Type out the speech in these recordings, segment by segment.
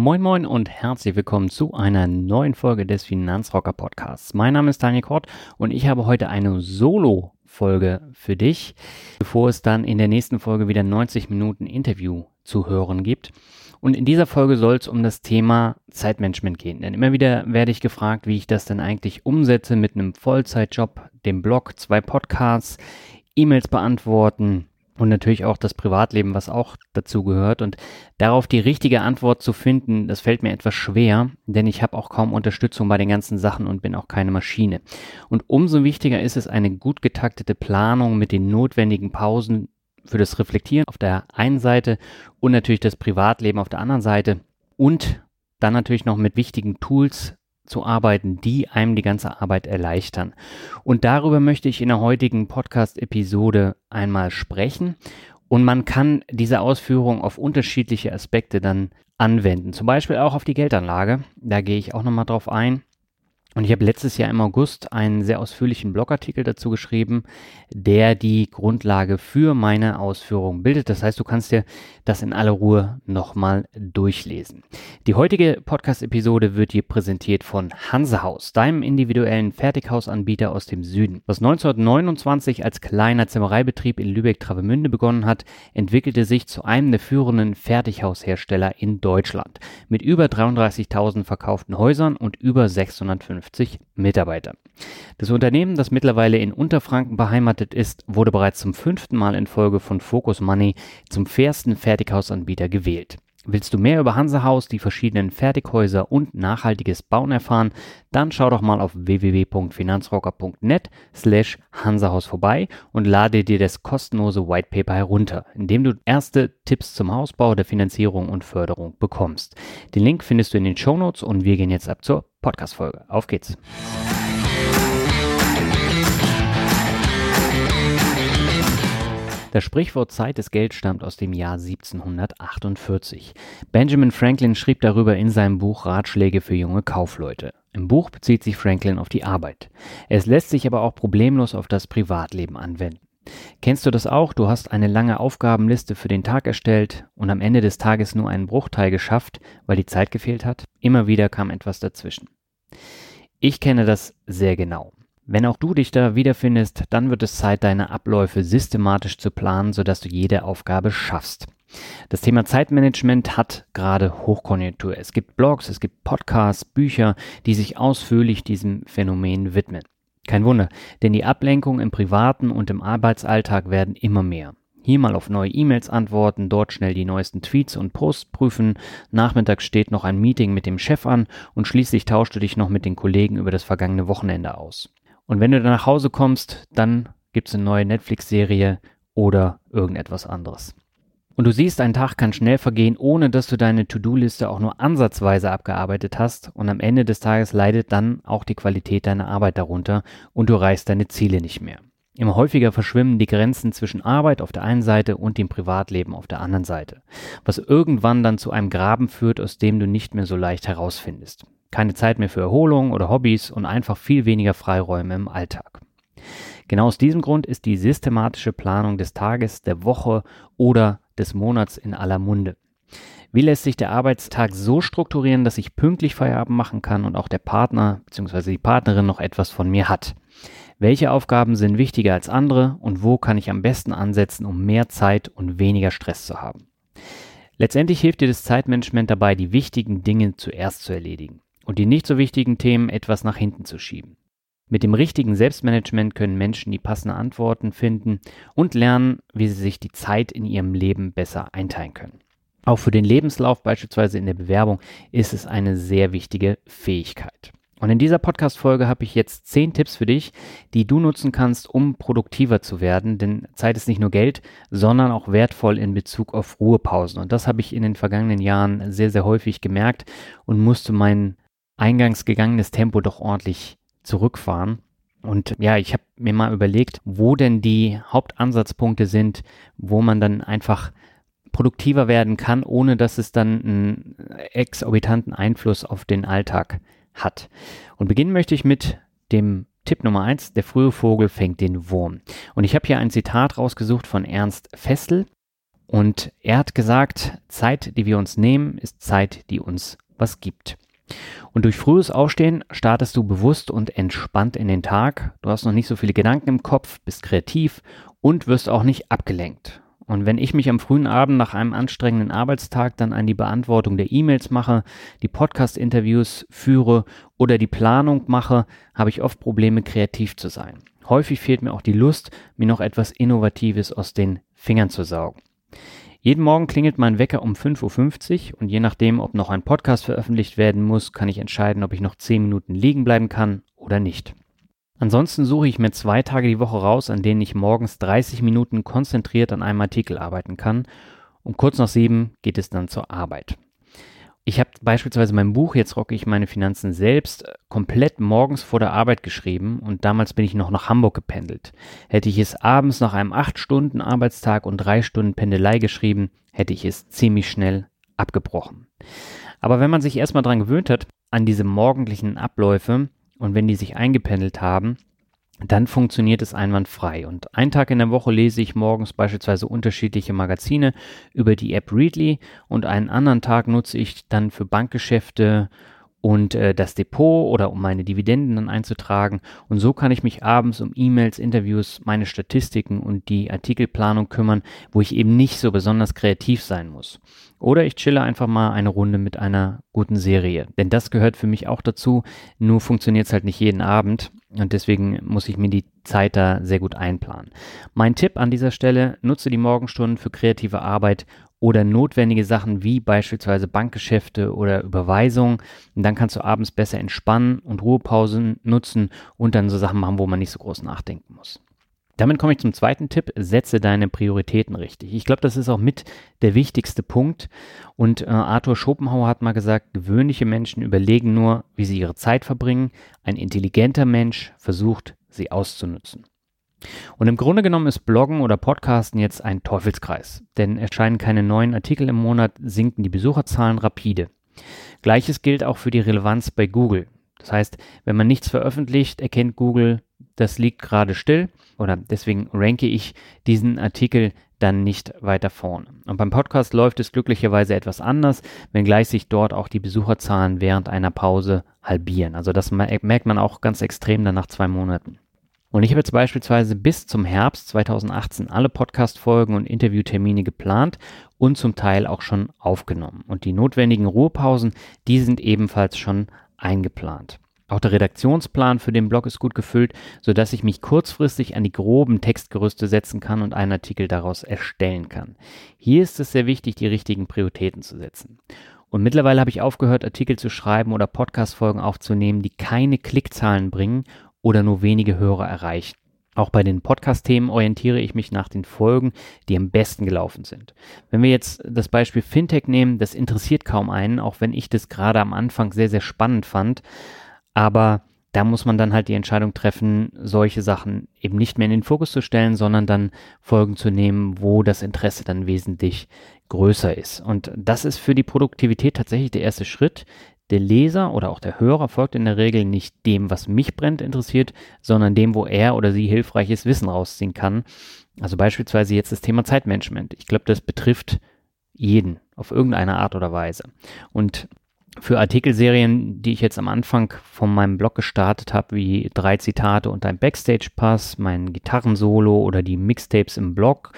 Moin Moin und herzlich willkommen zu einer neuen Folge des Finanzrocker Podcasts. Mein Name ist Daniel Kort und ich habe heute eine Solo-Folge für dich, bevor es dann in der nächsten Folge wieder 90 Minuten Interview zu hören gibt. Und in dieser Folge soll es um das Thema Zeitmanagement gehen. Denn immer wieder werde ich gefragt, wie ich das denn eigentlich umsetze mit einem Vollzeitjob, dem Blog, zwei Podcasts, E-Mails beantworten, und natürlich auch das Privatleben, was auch dazu gehört. Und darauf die richtige Antwort zu finden, das fällt mir etwas schwer, denn ich habe auch kaum Unterstützung bei den ganzen Sachen und bin auch keine Maschine. Und umso wichtiger ist es eine gut getaktete Planung mit den notwendigen Pausen für das Reflektieren auf der einen Seite und natürlich das Privatleben auf der anderen Seite und dann natürlich noch mit wichtigen Tools zu arbeiten, die einem die ganze Arbeit erleichtern. Und darüber möchte ich in der heutigen Podcast-Episode einmal sprechen. Und man kann diese Ausführung auf unterschiedliche Aspekte dann anwenden. Zum Beispiel auch auf die Geldanlage. Da gehe ich auch nochmal drauf ein. Und ich habe letztes Jahr im August einen sehr ausführlichen Blogartikel dazu geschrieben, der die Grundlage für meine Ausführungen bildet. Das heißt, du kannst dir das in aller Ruhe nochmal durchlesen. Die heutige Podcast-Episode wird dir präsentiert von Hansehaus, deinem individuellen Fertighausanbieter aus dem Süden. Was 1929 als kleiner Zimmereibetrieb in Lübeck-Travemünde begonnen hat, entwickelte sich zu einem der führenden Fertighaushersteller in Deutschland. Mit über 33.000 verkauften Häusern und über 650 250 Mitarbeiter. Das Unternehmen, das mittlerweile in Unterfranken beheimatet ist, wurde bereits zum fünften Mal in Folge von Focus Money zum fairsten Fertighausanbieter gewählt. Willst du mehr über Hansehaus, die verschiedenen Fertighäuser und nachhaltiges Bauen erfahren, dann schau doch mal auf www.finanzrocker.net slash Hansehaus vorbei und lade dir das kostenlose Whitepaper herunter, in dem du erste Tipps zum Hausbau, der Finanzierung und Förderung bekommst. Den Link findest du in den Shownotes und wir gehen jetzt ab zur Podcast-Folge. Auf geht's! Das Sprichwort Zeit des Geld stammt aus dem Jahr 1748. Benjamin Franklin schrieb darüber in seinem Buch Ratschläge für junge Kaufleute. Im Buch bezieht sich Franklin auf die Arbeit. Es lässt sich aber auch problemlos auf das Privatleben anwenden. Kennst du das auch? Du hast eine lange Aufgabenliste für den Tag erstellt und am Ende des Tages nur einen Bruchteil geschafft, weil die Zeit gefehlt hat? Immer wieder kam etwas dazwischen. Ich kenne das sehr genau. Wenn auch du dich da wiederfindest, dann wird es Zeit, deine Abläufe systematisch zu planen, sodass du jede Aufgabe schaffst. Das Thema Zeitmanagement hat gerade Hochkonjunktur. Es gibt Blogs, es gibt Podcasts, Bücher, die sich ausführlich diesem Phänomen widmen. Kein Wunder, denn die Ablenkungen im privaten und im Arbeitsalltag werden immer mehr. Hier mal auf neue E-Mails antworten, dort schnell die neuesten Tweets und Posts prüfen, nachmittags steht noch ein Meeting mit dem Chef an und schließlich tauschst du dich noch mit den Kollegen über das vergangene Wochenende aus. Und wenn du dann nach Hause kommst, dann gibt es eine neue Netflix-Serie oder irgendetwas anderes. Und du siehst, ein Tag kann schnell vergehen, ohne dass du deine To-Do-Liste auch nur ansatzweise abgearbeitet hast. Und am Ende des Tages leidet dann auch die Qualität deiner Arbeit darunter und du erreichst deine Ziele nicht mehr. Immer häufiger verschwimmen die Grenzen zwischen Arbeit auf der einen Seite und dem Privatleben auf der anderen Seite, was irgendwann dann zu einem Graben führt, aus dem du nicht mehr so leicht herausfindest keine Zeit mehr für Erholung oder Hobbys und einfach viel weniger Freiräume im Alltag. Genau aus diesem Grund ist die systematische Planung des Tages, der Woche oder des Monats in aller Munde. Wie lässt sich der Arbeitstag so strukturieren, dass ich pünktlich Feierabend machen kann und auch der Partner bzw. die Partnerin noch etwas von mir hat? Welche Aufgaben sind wichtiger als andere und wo kann ich am besten ansetzen, um mehr Zeit und weniger Stress zu haben? Letztendlich hilft dir das Zeitmanagement dabei, die wichtigen Dinge zuerst zu erledigen und die nicht so wichtigen Themen etwas nach hinten zu schieben. Mit dem richtigen Selbstmanagement können Menschen die passenden Antworten finden und lernen, wie sie sich die Zeit in ihrem Leben besser einteilen können. Auch für den Lebenslauf beispielsweise in der Bewerbung ist es eine sehr wichtige Fähigkeit. Und in dieser Podcast-Folge habe ich jetzt zehn Tipps für dich, die du nutzen kannst, um produktiver zu werden. Denn Zeit ist nicht nur Geld, sondern auch wertvoll in Bezug auf Ruhepausen. Und das habe ich in den vergangenen Jahren sehr, sehr häufig gemerkt und musste mein eingangs gegangenes Tempo doch ordentlich zurückfahren. Und ja, ich habe mir mal überlegt, wo denn die Hauptansatzpunkte sind, wo man dann einfach produktiver werden kann, ohne dass es dann einen exorbitanten Einfluss auf den Alltag hat. Und beginnen möchte ich mit dem Tipp Nummer eins: der frühe Vogel fängt den Wurm. Und ich habe hier ein Zitat rausgesucht von Ernst Fessel. Und er hat gesagt, Zeit, die wir uns nehmen, ist Zeit, die uns was gibt. Und durch frühes Aufstehen startest du bewusst und entspannt in den Tag. Du hast noch nicht so viele Gedanken im Kopf, bist kreativ und wirst auch nicht abgelenkt. Und wenn ich mich am frühen Abend nach einem anstrengenden Arbeitstag dann an die Beantwortung der E-Mails mache, die Podcast-Interviews führe oder die Planung mache, habe ich oft Probleme, kreativ zu sein. Häufig fehlt mir auch die Lust, mir noch etwas Innovatives aus den Fingern zu saugen. Jeden Morgen klingelt mein Wecker um 5.50 Uhr und je nachdem, ob noch ein Podcast veröffentlicht werden muss, kann ich entscheiden, ob ich noch 10 Minuten liegen bleiben kann oder nicht. Ansonsten suche ich mir zwei Tage die Woche raus, an denen ich morgens 30 Minuten konzentriert an einem Artikel arbeiten kann. Um kurz nach sieben geht es dann zur Arbeit. Ich habe beispielsweise mein Buch Jetzt rocke ich meine Finanzen selbst komplett morgens vor der Arbeit geschrieben und damals bin ich noch nach Hamburg gependelt. Hätte ich es abends nach einem 8 Stunden Arbeitstag und 3 Stunden Pendelei geschrieben, hätte ich es ziemlich schnell abgebrochen. Aber wenn man sich erstmal dran gewöhnt hat, an diese morgendlichen Abläufe, und wenn die sich eingependelt haben, dann funktioniert es einwandfrei. Und einen Tag in der Woche lese ich morgens beispielsweise unterschiedliche Magazine über die App Readly und einen anderen Tag nutze ich dann für Bankgeschäfte und äh, das Depot oder um meine Dividenden dann einzutragen. Und so kann ich mich abends um E-Mails, Interviews, meine Statistiken und die Artikelplanung kümmern, wo ich eben nicht so besonders kreativ sein muss. Oder ich chille einfach mal eine Runde mit einer guten Serie. Denn das gehört für mich auch dazu. Nur funktioniert es halt nicht jeden Abend. Und deswegen muss ich mir die Zeit da sehr gut einplanen. Mein Tipp an dieser Stelle, nutze die Morgenstunden für kreative Arbeit oder notwendige Sachen wie beispielsweise Bankgeschäfte oder Überweisungen. Und dann kannst du abends besser entspannen und Ruhepausen nutzen und dann so Sachen machen, wo man nicht so groß nachdenken muss. Damit komme ich zum zweiten Tipp, setze deine Prioritäten richtig. Ich glaube, das ist auch mit der wichtigste Punkt. Und äh, Arthur Schopenhauer hat mal gesagt, gewöhnliche Menschen überlegen nur, wie sie ihre Zeit verbringen. Ein intelligenter Mensch versucht, sie auszunutzen. Und im Grunde genommen ist Bloggen oder Podcasten jetzt ein Teufelskreis, denn erscheinen keine neuen Artikel im Monat, sinken die Besucherzahlen rapide. Gleiches gilt auch für die Relevanz bei Google. Das heißt, wenn man nichts veröffentlicht, erkennt Google, das liegt gerade still oder deswegen ranke ich diesen Artikel dann nicht weiter vorne. Und beim Podcast läuft es glücklicherweise etwas anders, wenngleich sich dort auch die Besucherzahlen während einer Pause halbieren. Also das merkt man auch ganz extrem dann nach zwei Monaten. Und ich habe jetzt beispielsweise bis zum Herbst 2018 alle Podcast-Folgen und Interviewtermine geplant und zum Teil auch schon aufgenommen. Und die notwendigen Ruhepausen, die sind ebenfalls schon eingeplant. Auch der Redaktionsplan für den Blog ist gut gefüllt, sodass ich mich kurzfristig an die groben Textgerüste setzen kann und einen Artikel daraus erstellen kann. Hier ist es sehr wichtig, die richtigen Prioritäten zu setzen. Und mittlerweile habe ich aufgehört, Artikel zu schreiben oder Podcast-Folgen aufzunehmen, die keine Klickzahlen bringen oder nur wenige Hörer erreichen. Auch bei den Podcast-Themen orientiere ich mich nach den Folgen, die am besten gelaufen sind. Wenn wir jetzt das Beispiel Fintech nehmen, das interessiert kaum einen, auch wenn ich das gerade am Anfang sehr, sehr spannend fand. Aber da muss man dann halt die Entscheidung treffen, solche Sachen eben nicht mehr in den Fokus zu stellen, sondern dann Folgen zu nehmen, wo das Interesse dann wesentlich größer ist. Und das ist für die Produktivität tatsächlich der erste Schritt, der Leser oder auch der Hörer folgt in der Regel nicht dem, was mich brennt interessiert, sondern dem, wo er oder sie hilfreiches Wissen rausziehen kann. Also beispielsweise jetzt das Thema Zeitmanagement. Ich glaube, das betrifft jeden auf irgendeine Art oder Weise. Und für Artikelserien, die ich jetzt am Anfang von meinem Blog gestartet habe, wie drei Zitate und ein Backstage-Pass, mein Gitarrensolo oder die Mixtapes im Blog,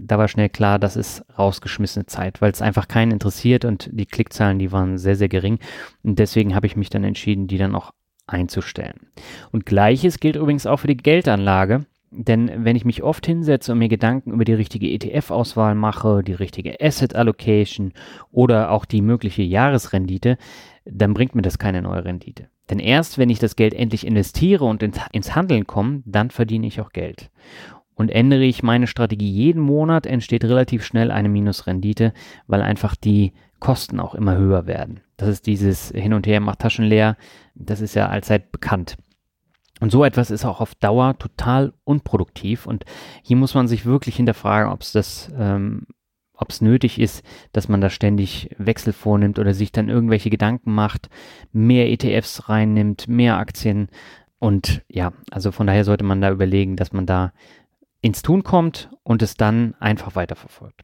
da war schnell klar, das ist rausgeschmissene Zeit, weil es einfach keinen interessiert und die Klickzahlen, die waren sehr, sehr gering. Und deswegen habe ich mich dann entschieden, die dann auch einzustellen. Und gleiches gilt übrigens auch für die Geldanlage. Denn wenn ich mich oft hinsetze und mir Gedanken über die richtige ETF-Auswahl mache, die richtige Asset Allocation oder auch die mögliche Jahresrendite, dann bringt mir das keine neue Rendite. Denn erst wenn ich das Geld endlich investiere und ins Handeln komme, dann verdiene ich auch Geld. Und ändere ich meine Strategie jeden Monat, entsteht relativ schnell eine Minusrendite, weil einfach die Kosten auch immer höher werden. Das ist dieses Hin und Her macht Taschen leer, das ist ja allzeit bekannt. Und so etwas ist auch auf Dauer total unproduktiv. Und hier muss man sich wirklich hinterfragen, ob es das, ähm, ob es nötig ist, dass man da ständig Wechsel vornimmt oder sich dann irgendwelche Gedanken macht, mehr ETFs reinnimmt, mehr Aktien. Und ja, also von daher sollte man da überlegen, dass man da ins Tun kommt und es dann einfach weiterverfolgt.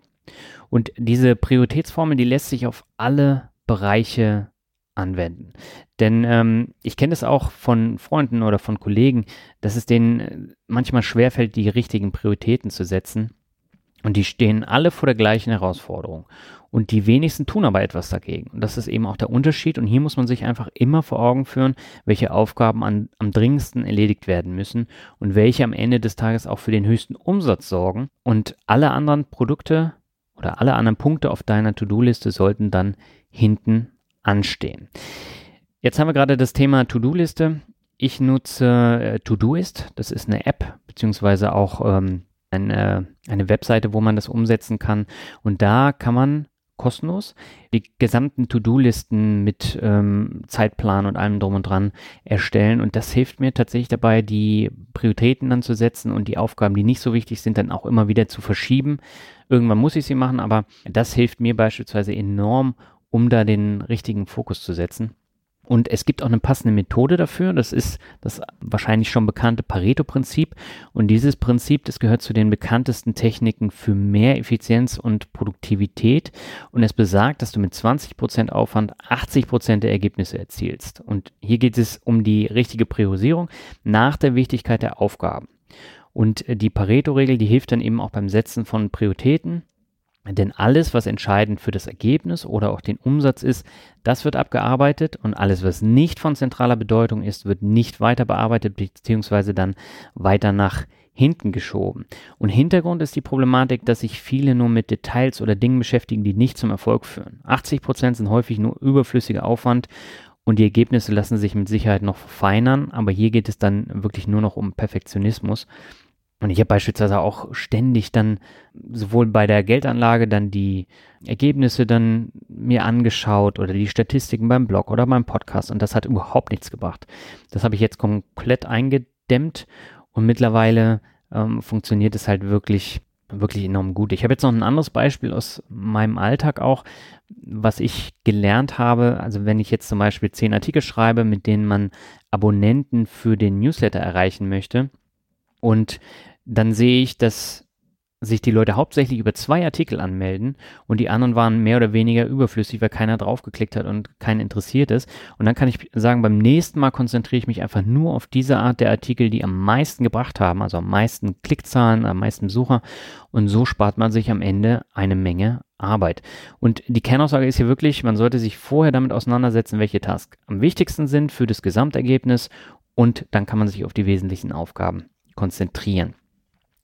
Und diese Prioritätsformel, die lässt sich auf alle Bereiche anwenden. Denn ähm, ich kenne es auch von Freunden oder von Kollegen, dass es denen äh, manchmal schwerfällt, die richtigen Prioritäten zu setzen. Und die stehen alle vor der gleichen Herausforderung. Und die wenigsten tun aber etwas dagegen. Und das ist eben auch der Unterschied. Und hier muss man sich einfach immer vor Augen führen, welche Aufgaben an, am dringendsten erledigt werden müssen und welche am Ende des Tages auch für den höchsten Umsatz sorgen. Und alle anderen Produkte oder alle anderen Punkte auf deiner To-Do-Liste sollten dann hinten anstehen. Jetzt haben wir gerade das Thema To-Do-Liste. Ich nutze äh, Todoist. Das ist eine App beziehungsweise auch ähm, eine, eine Webseite, wo man das umsetzen kann. Und da kann man kostenlos die gesamten To-Do-Listen mit ähm, Zeitplan und allem drum und dran erstellen. Und das hilft mir tatsächlich dabei, die Prioritäten dann zu setzen und die Aufgaben, die nicht so wichtig sind, dann auch immer wieder zu verschieben. Irgendwann muss ich sie machen, aber das hilft mir beispielsweise enorm, um da den richtigen Fokus zu setzen. Und es gibt auch eine passende Methode dafür. Das ist das wahrscheinlich schon bekannte Pareto-Prinzip. Und dieses Prinzip, das gehört zu den bekanntesten Techniken für mehr Effizienz und Produktivität. Und es besagt, dass du mit 20% Aufwand 80% der Ergebnisse erzielst. Und hier geht es um die richtige Priorisierung nach der Wichtigkeit der Aufgaben. Und die Pareto-Regel, die hilft dann eben auch beim Setzen von Prioritäten denn alles, was entscheidend für das Ergebnis oder auch den Umsatz ist, das wird abgearbeitet und alles, was nicht von zentraler Bedeutung ist, wird nicht weiter bearbeitet bzw. dann weiter nach hinten geschoben. Und Hintergrund ist die Problematik, dass sich viele nur mit Details oder Dingen beschäftigen, die nicht zum Erfolg führen. 80 Prozent sind häufig nur überflüssiger Aufwand und die Ergebnisse lassen sich mit Sicherheit noch verfeinern, aber hier geht es dann wirklich nur noch um Perfektionismus. Und ich habe beispielsweise auch ständig dann sowohl bei der Geldanlage dann die Ergebnisse dann mir angeschaut oder die Statistiken beim Blog oder beim Podcast und das hat überhaupt nichts gebracht. Das habe ich jetzt komplett eingedämmt und mittlerweile ähm, funktioniert es halt wirklich wirklich enorm gut. Ich habe jetzt noch ein anderes Beispiel aus meinem Alltag auch, was ich gelernt habe. Also wenn ich jetzt zum Beispiel zehn Artikel schreibe, mit denen man Abonnenten für den Newsletter erreichen möchte und dann sehe ich, dass sich die Leute hauptsächlich über zwei Artikel anmelden und die anderen waren mehr oder weniger überflüssig, weil keiner draufgeklickt hat und keinen interessiert ist. Und dann kann ich sagen, beim nächsten Mal konzentriere ich mich einfach nur auf diese Art der Artikel, die am meisten gebracht haben, also am meisten Klickzahlen, am meisten Besucher. Und so spart man sich am Ende eine Menge Arbeit. Und die Kernaussage ist hier wirklich, man sollte sich vorher damit auseinandersetzen, welche Tasks am wichtigsten sind für das Gesamtergebnis und dann kann man sich auf die wesentlichen Aufgaben konzentrieren.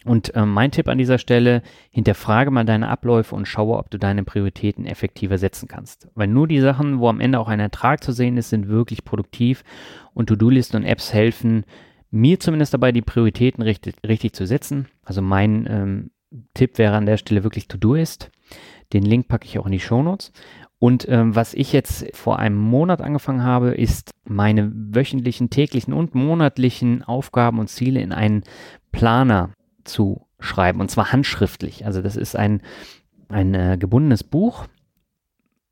Und äh, mein Tipp an dieser Stelle, hinterfrage mal deine Abläufe und schaue, ob du deine Prioritäten effektiver setzen kannst. Weil nur die Sachen, wo am Ende auch ein Ertrag zu sehen ist, sind wirklich produktiv und To-Do-Listen und Apps helfen mir zumindest dabei, die Prioritäten richtig, richtig zu setzen. Also mein ähm, Tipp wäre an der Stelle wirklich To-Do-Ist. Den Link packe ich auch in die Show Notes. Und ähm, was ich jetzt vor einem Monat angefangen habe, ist meine wöchentlichen, täglichen und monatlichen Aufgaben und Ziele in einen Planer zu schreiben und zwar handschriftlich. Also das ist ein, ein äh, gebundenes Buch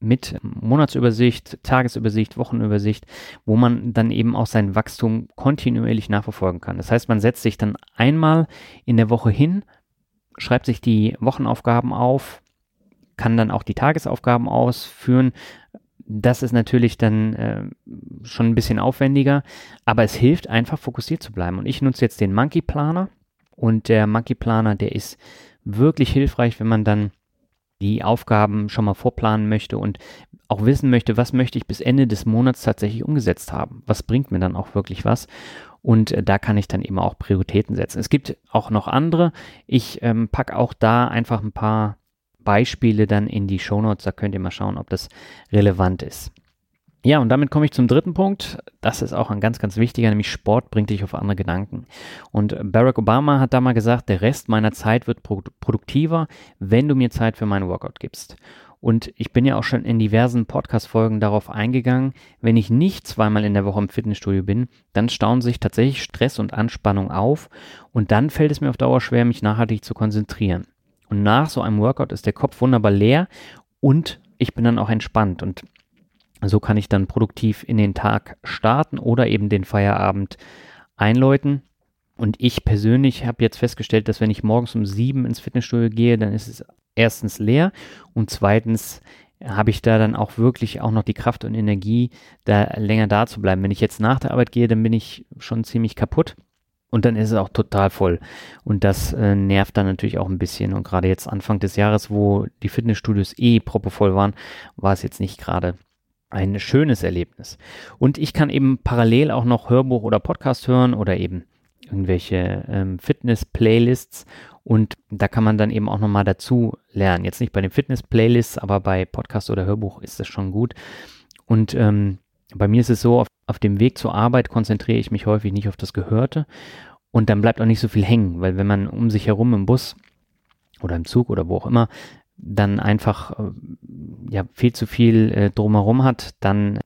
mit Monatsübersicht, Tagesübersicht, Wochenübersicht, wo man dann eben auch sein Wachstum kontinuierlich nachverfolgen kann. Das heißt, man setzt sich dann einmal in der Woche hin, schreibt sich die Wochenaufgaben auf, kann dann auch die Tagesaufgaben ausführen, das ist natürlich dann äh, schon ein bisschen aufwendiger, aber es hilft einfach fokussiert zu bleiben. Und ich nutze jetzt den Monkey Planer und der Monkey Planer, der ist wirklich hilfreich, wenn man dann die Aufgaben schon mal vorplanen möchte und auch wissen möchte, was möchte ich bis Ende des Monats tatsächlich umgesetzt haben. Was bringt mir dann auch wirklich was? Und äh, da kann ich dann eben auch Prioritäten setzen. Es gibt auch noch andere. Ich ähm, packe auch da einfach ein paar Beispiele dann in die Shownotes. Da könnt ihr mal schauen, ob das relevant ist. Ja, und damit komme ich zum dritten Punkt. Das ist auch ein ganz, ganz wichtiger, nämlich Sport bringt dich auf andere Gedanken. Und Barack Obama hat da mal gesagt, der Rest meiner Zeit wird produktiver, wenn du mir Zeit für meinen Workout gibst. Und ich bin ja auch schon in diversen Podcast-Folgen darauf eingegangen, wenn ich nicht zweimal in der Woche im Fitnessstudio bin, dann stauen sich tatsächlich Stress und Anspannung auf und dann fällt es mir auf Dauer schwer, mich nachhaltig zu konzentrieren. Und nach so einem Workout ist der Kopf wunderbar leer und ich bin dann auch entspannt und so kann ich dann produktiv in den Tag starten oder eben den Feierabend einläuten. Und ich persönlich habe jetzt festgestellt, dass wenn ich morgens um sieben ins Fitnessstudio gehe, dann ist es erstens leer und zweitens habe ich da dann auch wirklich auch noch die Kraft und Energie, da länger da zu bleiben. Wenn ich jetzt nach der Arbeit gehe, dann bin ich schon ziemlich kaputt. Und dann ist es auch total voll. Und das äh, nervt dann natürlich auch ein bisschen. Und gerade jetzt Anfang des Jahres, wo die Fitnessstudios eh proppevoll waren, war es jetzt nicht gerade ein schönes Erlebnis. Und ich kann eben parallel auch noch Hörbuch oder Podcast hören oder eben irgendwelche ähm, Fitness-Playlists. Und da kann man dann eben auch nochmal dazu lernen. Jetzt nicht bei den Fitness-Playlists, aber bei Podcast oder Hörbuch ist das schon gut. Und ähm, bei mir ist es so, auf, auf dem Weg zur Arbeit konzentriere ich mich häufig nicht auf das Gehörte und dann bleibt auch nicht so viel hängen, weil wenn man um sich herum im Bus oder im Zug oder wo auch immer dann einfach äh, ja viel zu viel äh, drumherum hat, dann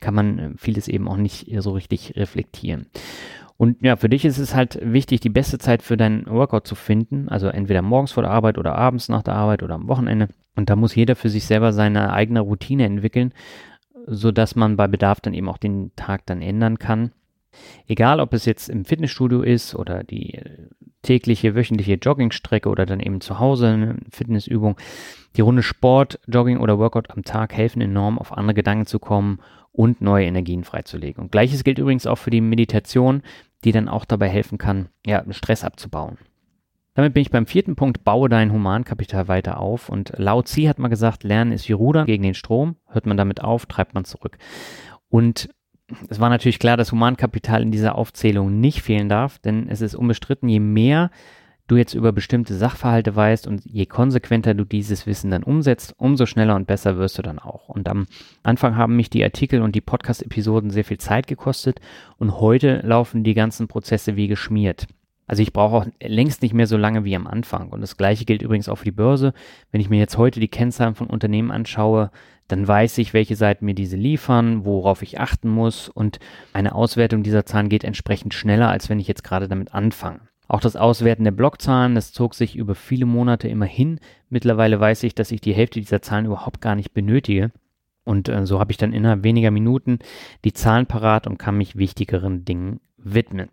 kann man äh, vieles eben auch nicht so richtig reflektieren. Und ja, für dich ist es halt wichtig, die beste Zeit für deinen Workout zu finden. Also entweder morgens vor der Arbeit oder abends nach der Arbeit oder am Wochenende. Und da muss jeder für sich selber seine eigene Routine entwickeln so dass man bei Bedarf dann eben auch den Tag dann ändern kann. Egal, ob es jetzt im Fitnessstudio ist oder die äh, tägliche, wöchentliche Joggingstrecke oder dann eben zu Hause eine Fitnessübung. Die Runde Sport, Jogging oder Workout am Tag helfen enorm, auf andere Gedanken zu kommen und neue Energien freizulegen. Und gleiches gilt übrigens auch für die Meditation, die dann auch dabei helfen kann, ja, Stress abzubauen. Damit bin ich beim vierten Punkt, baue dein Humankapital weiter auf. Und Lao Tzu hat mal gesagt, Lernen ist wie Rudern gegen den Strom. Hört man damit auf, treibt man zurück. Und es war natürlich klar, dass Humankapital in dieser Aufzählung nicht fehlen darf, denn es ist unbestritten, je mehr du jetzt über bestimmte Sachverhalte weißt und je konsequenter du dieses Wissen dann umsetzt, umso schneller und besser wirst du dann auch. Und am Anfang haben mich die Artikel und die Podcast-Episoden sehr viel Zeit gekostet und heute laufen die ganzen Prozesse wie geschmiert. Also ich brauche auch längst nicht mehr so lange wie am Anfang. Und das gleiche gilt übrigens auch für die Börse. Wenn ich mir jetzt heute die Kennzahlen von Unternehmen anschaue, dann weiß ich, welche Seiten mir diese liefern, worauf ich achten muss. Und eine Auswertung dieser Zahlen geht entsprechend schneller, als wenn ich jetzt gerade damit anfange. Auch das Auswerten der Blockzahlen, das zog sich über viele Monate immer hin. Mittlerweile weiß ich, dass ich die Hälfte dieser Zahlen überhaupt gar nicht benötige. Und äh, so habe ich dann innerhalb weniger Minuten die Zahlen parat und kann mich wichtigeren Dingen widmen.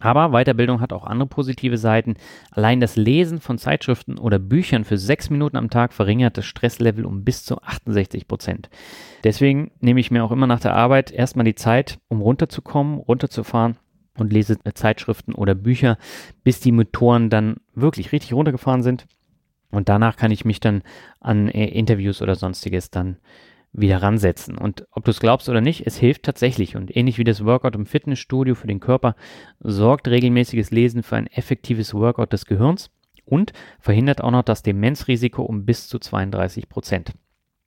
Aber Weiterbildung hat auch andere positive Seiten. Allein das Lesen von Zeitschriften oder Büchern für sechs Minuten am Tag verringert das Stresslevel um bis zu 68 Prozent. Deswegen nehme ich mir auch immer nach der Arbeit erstmal die Zeit, um runterzukommen, runterzufahren und lese Zeitschriften oder Bücher, bis die Motoren dann wirklich richtig runtergefahren sind. Und danach kann ich mich dann an äh, Interviews oder sonstiges dann wieder ransetzen. Und ob du es glaubst oder nicht, es hilft tatsächlich. Und ähnlich wie das Workout im Fitnessstudio für den Körper, sorgt regelmäßiges Lesen für ein effektives Workout des Gehirns und verhindert auch noch das Demenzrisiko um bis zu 32 Prozent.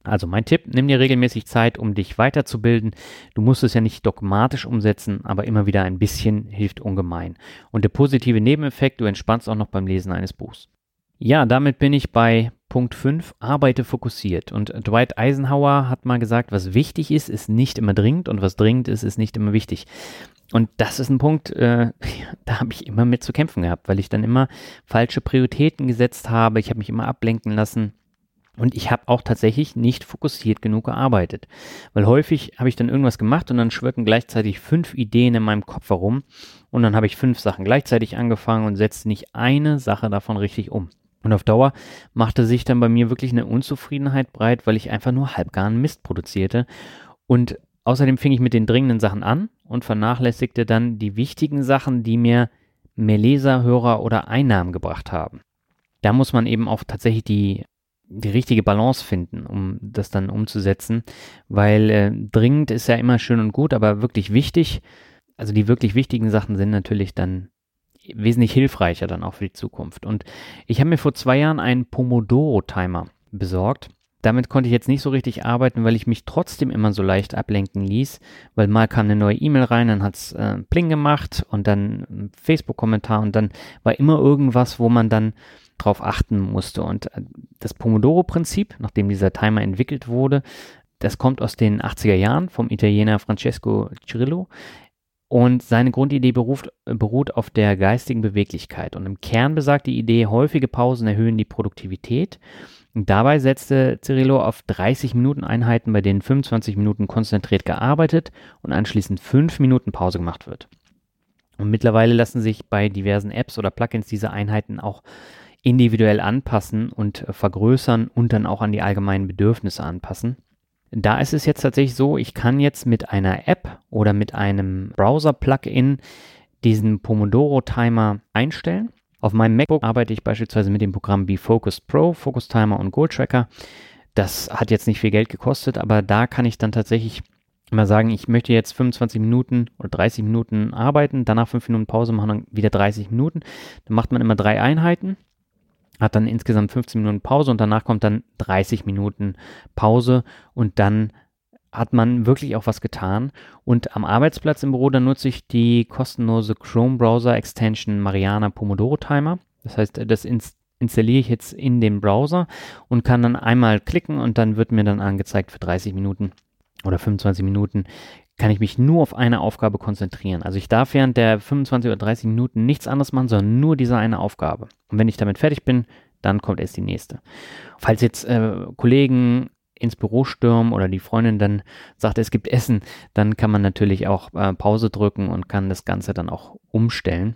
Also mein Tipp, nimm dir regelmäßig Zeit, um dich weiterzubilden. Du musst es ja nicht dogmatisch umsetzen, aber immer wieder ein bisschen hilft ungemein. Und der positive Nebeneffekt, du entspannst auch noch beim Lesen eines Buchs. Ja, damit bin ich bei Punkt 5, arbeite fokussiert. Und Dwight Eisenhower hat mal gesagt, was wichtig ist, ist nicht immer dringend und was dringend ist, ist nicht immer wichtig. Und das ist ein Punkt, äh, da habe ich immer mit zu kämpfen gehabt, weil ich dann immer falsche Prioritäten gesetzt habe. Ich habe mich immer ablenken lassen. Und ich habe auch tatsächlich nicht fokussiert genug gearbeitet. Weil häufig habe ich dann irgendwas gemacht und dann schwirken gleichzeitig fünf Ideen in meinem Kopf herum. Und dann habe ich fünf Sachen gleichzeitig angefangen und setzte nicht eine Sache davon richtig um. Und auf Dauer machte sich dann bei mir wirklich eine Unzufriedenheit breit, weil ich einfach nur halbgaren Mist produzierte. Und außerdem fing ich mit den dringenden Sachen an und vernachlässigte dann die wichtigen Sachen, die mir mehr Leser, Hörer oder Einnahmen gebracht haben. Da muss man eben auch tatsächlich die die richtige Balance finden, um das dann umzusetzen, weil äh, dringend ist ja immer schön und gut, aber wirklich wichtig, also die wirklich wichtigen Sachen sind natürlich dann wesentlich hilfreicher dann auch für die Zukunft. Und ich habe mir vor zwei Jahren einen Pomodoro-Timer besorgt. Damit konnte ich jetzt nicht so richtig arbeiten, weil ich mich trotzdem immer so leicht ablenken ließ, weil mal kam eine neue E-Mail rein, dann hat es äh, Pling gemacht und dann Facebook-Kommentar und dann war immer irgendwas, wo man dann drauf achten musste. Und äh, das Pomodoro-Prinzip, nachdem dieser Timer entwickelt wurde, das kommt aus den 80er Jahren vom Italiener Francesco Cirillo. Und seine Grundidee beruft, beruht auf der geistigen Beweglichkeit. Und im Kern besagt die Idee, häufige Pausen erhöhen die Produktivität. Und dabei setzte Cirillo auf 30 Minuten Einheiten, bei denen 25 Minuten konzentriert gearbeitet und anschließend 5 Minuten Pause gemacht wird. Und mittlerweile lassen sich bei diversen Apps oder Plugins diese Einheiten auch individuell anpassen und vergrößern und dann auch an die allgemeinen Bedürfnisse anpassen. Da ist es jetzt tatsächlich so, ich kann jetzt mit einer App oder mit einem Browser-Plugin diesen Pomodoro-Timer einstellen. Auf meinem MacBook arbeite ich beispielsweise mit dem Programm wie Focus Pro, Focus Timer und Goal Tracker. Das hat jetzt nicht viel Geld gekostet, aber da kann ich dann tatsächlich immer sagen, ich möchte jetzt 25 Minuten oder 30 Minuten arbeiten, danach 5 Minuten Pause machen und wieder 30 Minuten. Dann macht man immer drei Einheiten hat dann insgesamt 15 Minuten Pause und danach kommt dann 30 Minuten Pause und dann hat man wirklich auch was getan. Und am Arbeitsplatz im Büro, dann nutze ich die kostenlose Chrome Browser Extension Mariana Pomodoro Timer. Das heißt, das ins installiere ich jetzt in den Browser und kann dann einmal klicken und dann wird mir dann angezeigt für 30 Minuten oder 25 Minuten kann ich mich nur auf eine Aufgabe konzentrieren. Also ich darf während der 25 oder 30 Minuten nichts anderes machen, sondern nur diese eine Aufgabe. Und wenn ich damit fertig bin, dann kommt erst die nächste. Falls jetzt äh, Kollegen ins Büro stürmen oder die Freundin dann sagt, es gibt Essen, dann kann man natürlich auch äh, Pause drücken und kann das Ganze dann auch umstellen.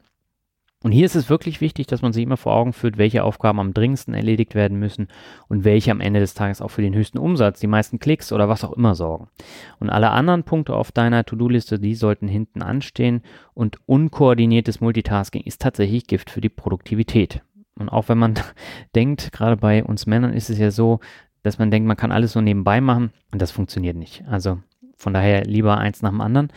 Und hier ist es wirklich wichtig, dass man sich immer vor Augen führt, welche Aufgaben am dringendsten erledigt werden müssen und welche am Ende des Tages auch für den höchsten Umsatz, die meisten Klicks oder was auch immer sorgen. Und alle anderen Punkte auf deiner To-Do-Liste, die sollten hinten anstehen und unkoordiniertes Multitasking ist tatsächlich Gift für die Produktivität. Und auch wenn man denkt, gerade bei uns Männern ist es ja so, dass man denkt, man kann alles so nebenbei machen und das funktioniert nicht. Also von daher lieber eins nach dem anderen.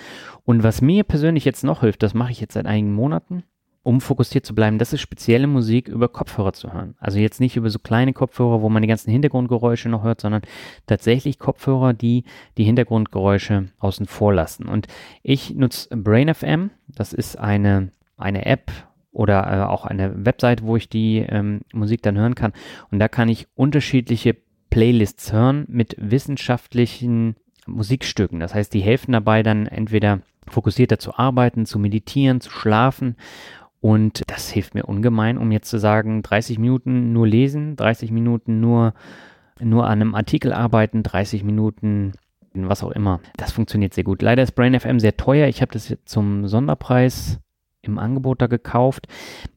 Und was mir persönlich jetzt noch hilft, das mache ich jetzt seit einigen Monaten, um fokussiert zu bleiben, das ist spezielle Musik über Kopfhörer zu hören. Also jetzt nicht über so kleine Kopfhörer, wo man die ganzen Hintergrundgeräusche noch hört, sondern tatsächlich Kopfhörer, die die Hintergrundgeräusche außen vor lassen. Und ich nutze Brain FM. Das ist eine, eine App oder äh, auch eine Website, wo ich die ähm, Musik dann hören kann. Und da kann ich unterschiedliche Playlists hören mit wissenschaftlichen Musikstücken. Das heißt, die helfen dabei dann entweder fokussierter zu arbeiten, zu meditieren, zu schlafen und das hilft mir ungemein, um jetzt zu sagen, 30 Minuten nur lesen, 30 Minuten nur, nur an einem Artikel arbeiten, 30 Minuten was auch immer. Das funktioniert sehr gut. Leider ist Brain FM sehr teuer. Ich habe das jetzt zum Sonderpreis im Angebot da gekauft.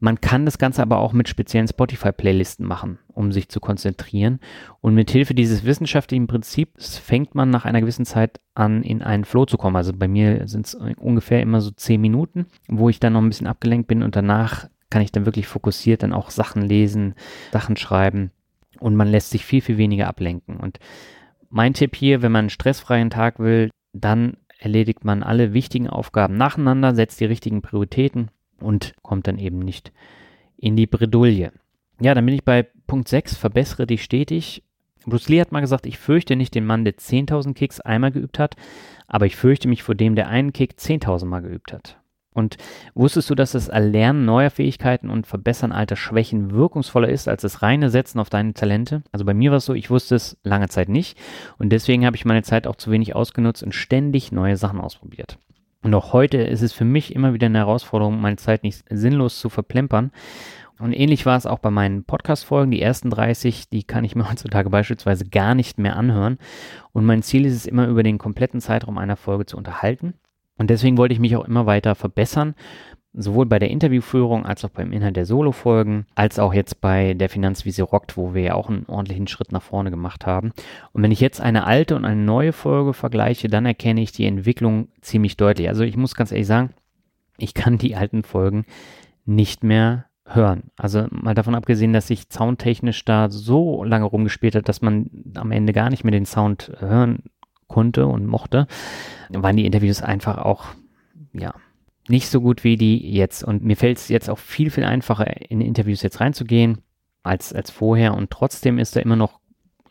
Man kann das Ganze aber auch mit speziellen Spotify-Playlisten machen, um sich zu konzentrieren. Und mit Hilfe dieses wissenschaftlichen Prinzips fängt man nach einer gewissen Zeit an, in einen Flow zu kommen. Also bei mir sind es ungefähr immer so zehn Minuten, wo ich dann noch ein bisschen abgelenkt bin und danach kann ich dann wirklich fokussiert dann auch Sachen lesen, Sachen schreiben und man lässt sich viel, viel weniger ablenken. Und mein Tipp hier, wenn man einen stressfreien Tag will, dann erledigt man alle wichtigen Aufgaben nacheinander, setzt die richtigen Prioritäten und kommt dann eben nicht in die Bredouille. Ja, dann bin ich bei Punkt 6, verbessere dich stetig. Bruce Lee hat mal gesagt, ich fürchte nicht den Mann, der 10.000 Kicks einmal geübt hat, aber ich fürchte mich vor dem, der einen Kick 10.000 Mal geübt hat. Und wusstest du, dass das Erlernen neuer Fähigkeiten und Verbessern alter Schwächen wirkungsvoller ist als das reine Setzen auf deine Talente? Also bei mir war es so, ich wusste es lange Zeit nicht und deswegen habe ich meine Zeit auch zu wenig ausgenutzt und ständig neue Sachen ausprobiert. Und auch heute ist es für mich immer wieder eine Herausforderung, meine Zeit nicht sinnlos zu verplempern. Und ähnlich war es auch bei meinen Podcast-Folgen. Die ersten 30, die kann ich mir heutzutage beispielsweise gar nicht mehr anhören. Und mein Ziel ist es immer, über den kompletten Zeitraum einer Folge zu unterhalten und deswegen wollte ich mich auch immer weiter verbessern. sowohl bei der Interviewführung als auch beim Inhalt der Solo-Folgen, als auch jetzt bei der Finanzwiese rockt, wo wir ja auch einen ordentlichen Schritt nach vorne gemacht haben. Und wenn ich jetzt eine alte und eine neue Folge vergleiche, dann erkenne ich die Entwicklung ziemlich deutlich. Also ich muss ganz ehrlich sagen, ich kann die alten Folgen nicht mehr hören. Also mal davon abgesehen, dass ich soundtechnisch da so lange rumgespielt hat, dass man am Ende gar nicht mehr den Sound hören konnte und mochte, waren die Interviews einfach auch, ja, nicht so gut wie die jetzt. Und mir fällt es jetzt auch viel, viel einfacher, in Interviews jetzt reinzugehen, als, als vorher. Und trotzdem ist da immer noch,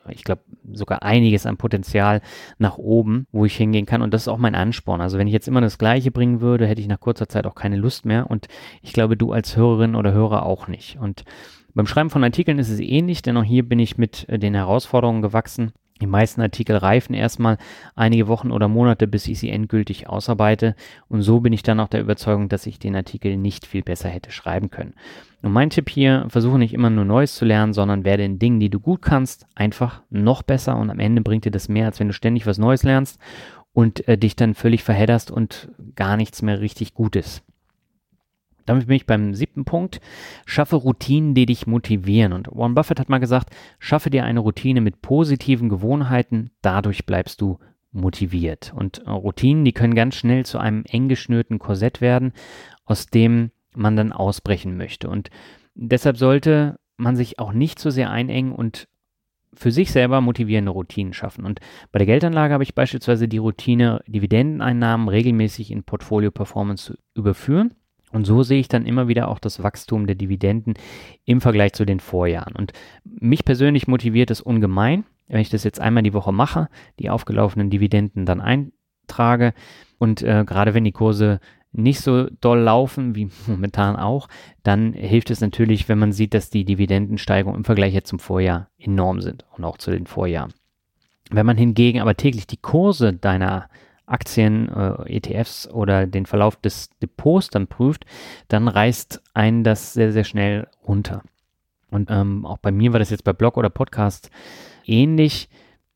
ich glaube, sogar einiges an Potenzial nach oben, wo ich hingehen kann. Und das ist auch mein Ansporn. Also wenn ich jetzt immer das Gleiche bringen würde, hätte ich nach kurzer Zeit auch keine Lust mehr. Und ich glaube, du als Hörerin oder Hörer auch nicht. Und beim Schreiben von Artikeln ist es ähnlich, denn auch hier bin ich mit den Herausforderungen gewachsen. Die meisten Artikel reifen erstmal einige Wochen oder Monate, bis ich sie endgültig ausarbeite. Und so bin ich dann auch der Überzeugung, dass ich den Artikel nicht viel besser hätte schreiben können. Und mein Tipp hier, versuche nicht immer nur Neues zu lernen, sondern werde in Dingen, die du gut kannst, einfach noch besser. Und am Ende bringt dir das mehr, als wenn du ständig was Neues lernst und äh, dich dann völlig verhedderst und gar nichts mehr richtig gut ist. Damit bin ich beim siebten Punkt. Schaffe Routinen, die dich motivieren. Und Warren Buffett hat mal gesagt, schaffe dir eine Routine mit positiven Gewohnheiten, dadurch bleibst du motiviert. Und äh, Routinen, die können ganz schnell zu einem eng geschnürten Korsett werden, aus dem man dann ausbrechen möchte. Und deshalb sollte man sich auch nicht so sehr einengen und für sich selber motivierende Routinen schaffen. Und bei der Geldanlage habe ich beispielsweise die Routine, Dividendeneinnahmen regelmäßig in Portfolio Performance zu überführen. Und so sehe ich dann immer wieder auch das Wachstum der Dividenden im Vergleich zu den Vorjahren. Und mich persönlich motiviert es ungemein, wenn ich das jetzt einmal die Woche mache, die aufgelaufenen Dividenden dann eintrage. Und äh, gerade wenn die Kurse nicht so doll laufen, wie momentan auch, dann hilft es natürlich, wenn man sieht, dass die Dividendensteigerungen im Vergleich jetzt zum Vorjahr enorm sind und auch zu den Vorjahren. Wenn man hingegen aber täglich die Kurse deiner Aktien, äh, ETFs oder den Verlauf des Depots dann prüft, dann reißt einen das sehr, sehr schnell runter. Und ähm, auch bei mir war das jetzt bei Blog oder Podcast ähnlich,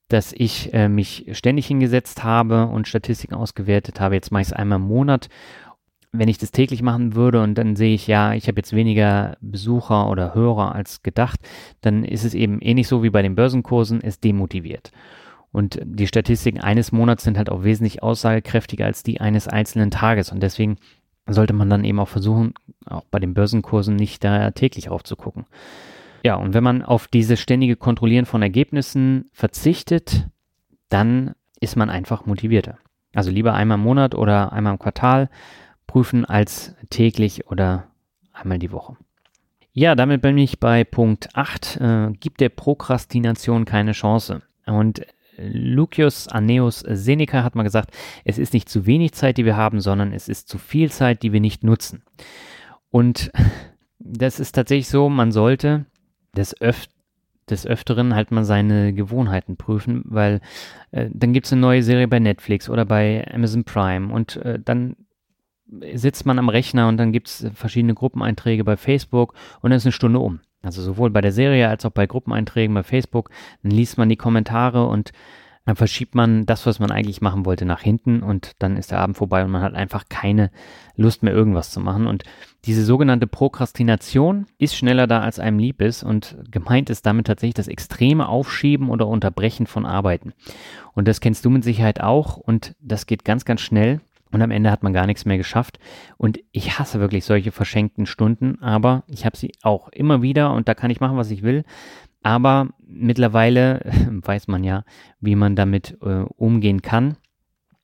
dass ich äh, mich ständig hingesetzt habe und Statistiken ausgewertet habe. Jetzt mache ich es einmal im Monat. Wenn ich das täglich machen würde und dann sehe ich, ja, ich habe jetzt weniger Besucher oder Hörer als gedacht, dann ist es eben ähnlich so wie bei den Börsenkursen, es demotiviert. Und die Statistiken eines Monats sind halt auch wesentlich aussagekräftiger als die eines einzelnen Tages. Und deswegen sollte man dann eben auch versuchen, auch bei den Börsenkursen nicht da täglich raufzugucken. Ja, und wenn man auf diese ständige Kontrollieren von Ergebnissen verzichtet, dann ist man einfach motivierter. Also lieber einmal im Monat oder einmal im Quartal prüfen als täglich oder einmal die Woche. Ja, damit bin ich bei Punkt 8. Äh, gibt der Prokrastination keine Chance. Und Lucius Anneus Seneca hat mal gesagt, es ist nicht zu wenig Zeit, die wir haben, sondern es ist zu viel Zeit, die wir nicht nutzen. Und das ist tatsächlich so, man sollte des, Öf des Öfteren halt mal seine Gewohnheiten prüfen, weil äh, dann gibt es eine neue Serie bei Netflix oder bei Amazon Prime und äh, dann sitzt man am Rechner und dann gibt es verschiedene Gruppeneinträge bei Facebook und dann ist eine Stunde um. Also sowohl bei der Serie als auch bei Gruppeneinträgen bei Facebook. Dann liest man die Kommentare und dann verschiebt man das, was man eigentlich machen wollte, nach hinten und dann ist der Abend vorbei und man hat einfach keine Lust mehr, irgendwas zu machen. Und diese sogenannte Prokrastination ist schneller da, als einem lieb ist und gemeint ist damit tatsächlich das extreme Aufschieben oder Unterbrechen von Arbeiten. Und das kennst du mit Sicherheit auch und das geht ganz, ganz schnell und am Ende hat man gar nichts mehr geschafft. Und ich hasse wirklich solche verschenkten Stunden, aber ich habe sie auch immer wieder und da kann ich machen, was ich will. Aber mittlerweile weiß man ja, wie man damit äh, umgehen kann.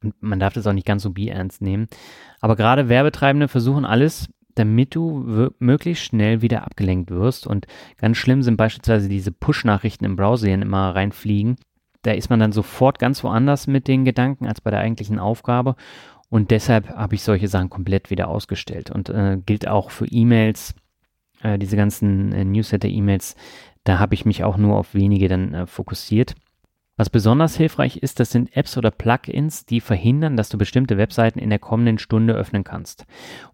Und man darf das auch nicht ganz so ernst nehmen. Aber gerade Werbetreibende versuchen alles, damit du möglichst schnell wieder abgelenkt wirst. Und ganz schlimm sind beispielsweise diese Push-Nachrichten im Browser, die immer reinfliegen. Da ist man dann sofort ganz woanders mit den Gedanken als bei der eigentlichen Aufgabe. Und deshalb habe ich solche Sachen komplett wieder ausgestellt. Und äh, gilt auch für E-Mails, äh, diese ganzen äh, Newsletter-E-Mails. Da habe ich mich auch nur auf wenige dann äh, fokussiert. Was besonders hilfreich ist, das sind Apps oder Plugins, die verhindern, dass du bestimmte Webseiten in der kommenden Stunde öffnen kannst.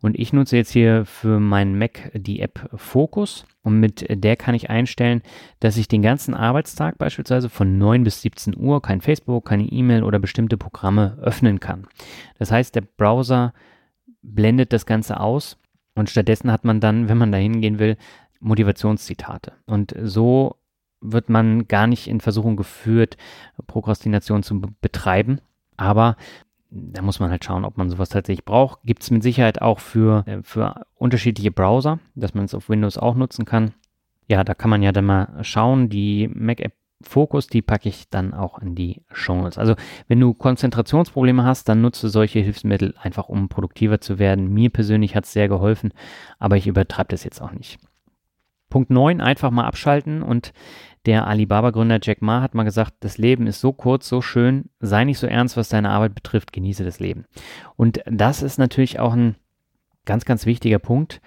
Und ich nutze jetzt hier für meinen Mac die App Focus und mit der kann ich einstellen, dass ich den ganzen Arbeitstag beispielsweise von 9 bis 17 Uhr kein Facebook, keine E-Mail oder bestimmte Programme öffnen kann. Das heißt, der Browser blendet das Ganze aus Und stattdessen hat man dann, wenn man da hingehen will, Motivationszitate. Und so wird man gar nicht in Versuchung geführt, Prokrastination zu betreiben. Aber da muss man halt schauen, ob man sowas tatsächlich braucht. Gibt es mit Sicherheit auch für, äh, für unterschiedliche Browser, dass man es auf Windows auch nutzen kann. Ja, da kann man ja dann mal schauen. Die Mac-App Focus, die packe ich dann auch in die Show Notes. Also, wenn du Konzentrationsprobleme hast, dann nutze solche Hilfsmittel einfach, um produktiver zu werden. Mir persönlich hat es sehr geholfen, aber ich übertreibe das jetzt auch nicht. Punkt 9, einfach mal abschalten und der Alibaba-Gründer Jack Ma hat mal gesagt, das Leben ist so kurz, so schön, sei nicht so ernst, was deine Arbeit betrifft, genieße das Leben. Und das ist natürlich auch ein ganz, ganz wichtiger Punkt,